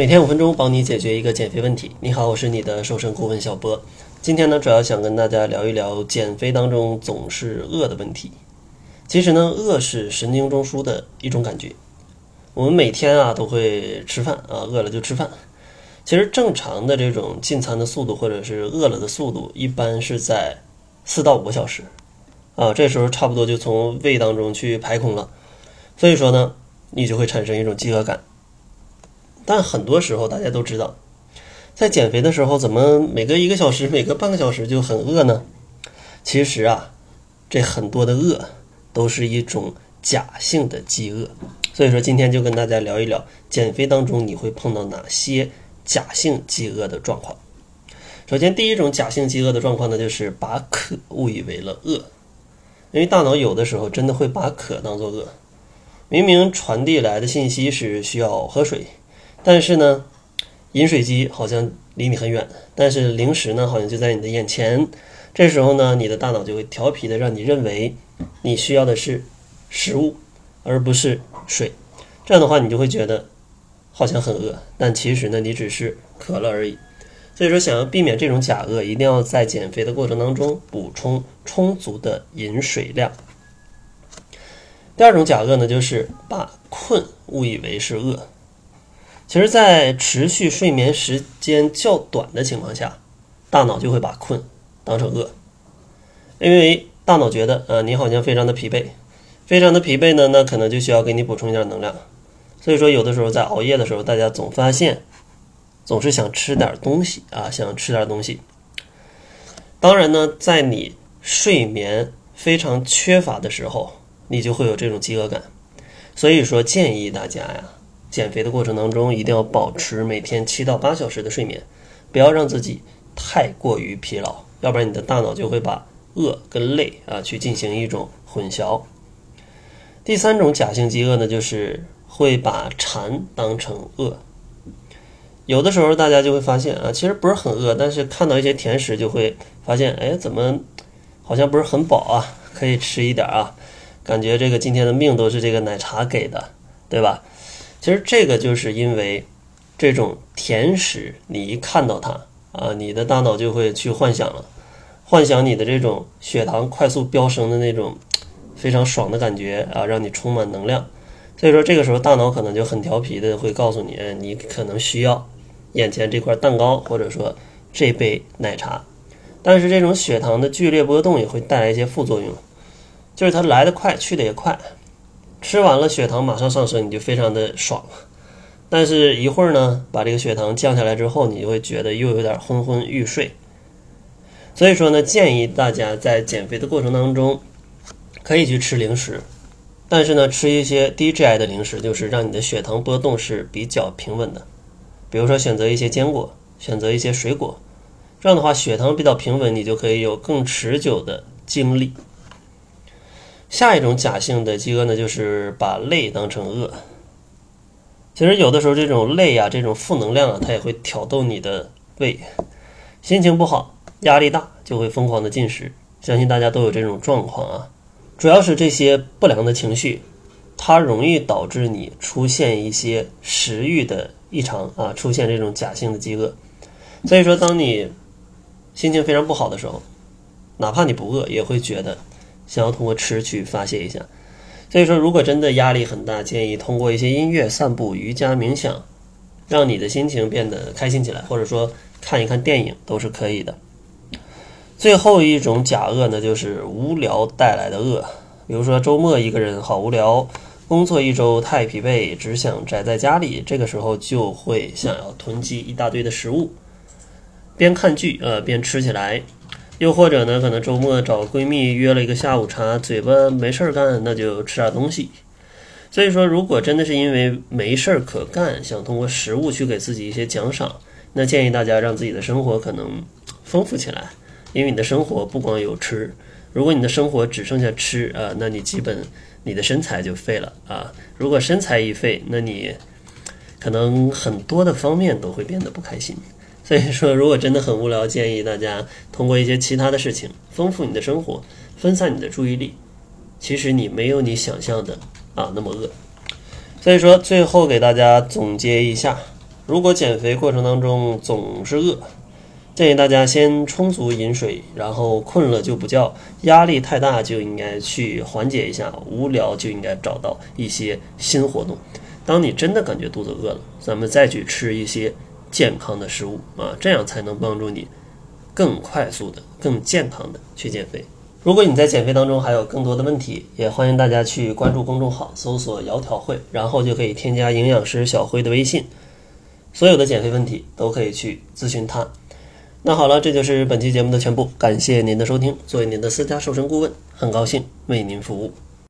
每天五分钟，帮你解决一个减肥问题。你好，我是你的瘦身顾问小波。今天呢，主要想跟大家聊一聊减肥当中总是饿的问题。其实呢，饿是神经中枢的一种感觉。我们每天啊都会吃饭啊，饿了就吃饭。其实正常的这种进餐的速度，或者是饿了的速度，一般是在四到五个小时啊。这时候差不多就从胃当中去排空了，所以说呢，你就会产生一种饥饿感。但很多时候大家都知道，在减肥的时候，怎么每隔一个小时、每隔半个小时就很饿呢？其实啊，这很多的饿都是一种假性的饥饿。所以说，今天就跟大家聊一聊减肥当中你会碰到哪些假性饥饿的状况。首先，第一种假性饥饿的状况呢，就是把渴误以为了饿，因为大脑有的时候真的会把渴当做饿，明明传递来的信息是需要喝水。但是呢，饮水机好像离你很远，但是零食呢好像就在你的眼前。这时候呢，你的大脑就会调皮的让你认为你需要的是食物，而不是水。这样的话，你就会觉得好像很饿，但其实呢，你只是渴了而已。所以说，想要避免这种假饿，一定要在减肥的过程当中补充充足的饮水量。第二种假饿呢，就是把困误以为是饿。其实，在持续睡眠时间较短的情况下，大脑就会把困当成饿，因为大脑觉得，呃，你好像非常的疲惫，非常的疲惫呢，那可能就需要给你补充一点能量。所以说，有的时候在熬夜的时候，大家总发现，总是想吃点东西啊，想吃点东西。当然呢，在你睡眠非常缺乏的时候，你就会有这种饥饿感。所以说，建议大家呀。减肥的过程当中，一定要保持每天七到八小时的睡眠，不要让自己太过于疲劳，要不然你的大脑就会把饿跟累啊去进行一种混淆。第三种假性饥饿呢，就是会把馋当成饿。有的时候大家就会发现啊，其实不是很饿，但是看到一些甜食就会发现，哎，怎么好像不是很饱啊？可以吃一点啊，感觉这个今天的命都是这个奶茶给的，对吧？其实这个就是因为这种甜食，你一看到它啊，你的大脑就会去幻想了，幻想你的这种血糖快速飙升的那种非常爽的感觉啊，让你充满能量。所以说这个时候大脑可能就很调皮的会告诉你，你可能需要眼前这块蛋糕或者说这杯奶茶。但是这种血糖的剧烈波动也会带来一些副作用，就是它来得快，去的也快。吃完了，血糖马上上升，你就非常的爽。但是，一会儿呢，把这个血糖降下来之后，你就会觉得又有点昏昏欲睡。所以说呢，建议大家在减肥的过程当中，可以去吃零食，但是呢，吃一些低 GI 的零食，就是让你的血糖波动是比较平稳的。比如说，选择一些坚果，选择一些水果，这样的话，血糖比较平稳，你就可以有更持久的精力。下一种假性的饥饿呢，就是把累当成饿。其实有的时候这种累呀，这种负能量啊，它也会挑逗你的胃。心情不好、压力大，就会疯狂的进食。相信大家都有这种状况啊。主要是这些不良的情绪，它容易导致你出现一些食欲的异常啊，出现这种假性的饥饿。所以说，当你心情非常不好的时候，哪怕你不饿，也会觉得。想要通过吃去发泄一下，所以说，如果真的压力很大，建议通过一些音乐、散步、瑜伽、冥想，让你的心情变得开心起来，或者说看一看电影都是可以的。最后一种假饿呢，就是无聊带来的饿，比如说周末一个人好无聊，工作一周太疲惫，只想宅在家里，这个时候就会想要囤积一大堆的食物，边看剧呃边吃起来。又或者呢，可能周末找闺蜜约了一个下午茶，嘴巴没事儿干，那就吃点东西。所以说，如果真的是因为没事儿可干，想通过食物去给自己一些奖赏，那建议大家让自己的生活可能丰富起来。因为你的生活不光有吃，如果你的生活只剩下吃啊，那你基本你的身材就废了啊。如果身材一废，那你可能很多的方面都会变得不开心。所以说，如果真的很无聊，建议大家通过一些其他的事情丰富你的生活，分散你的注意力。其实你没有你想象的啊那么饿。所以说，最后给大家总结一下：如果减肥过程当中总是饿，建议大家先充足饮水，然后困了就不叫，压力太大就应该去缓解一下，无聊就应该找到一些新活动。当你真的感觉肚子饿了，咱们再去吃一些健康的食物啊，这样才能帮助你更快速的、更健康的去减肥。如果你在减肥当中还有更多的问题，也欢迎大家去关注公众号，搜索“窈窕会”，然后就可以添加营养师小辉的微信，所有的减肥问题都可以去咨询他。那好了，这就是本期节目的全部，感谢您的收听。作为您的私家瘦身顾问，很高兴为您服务。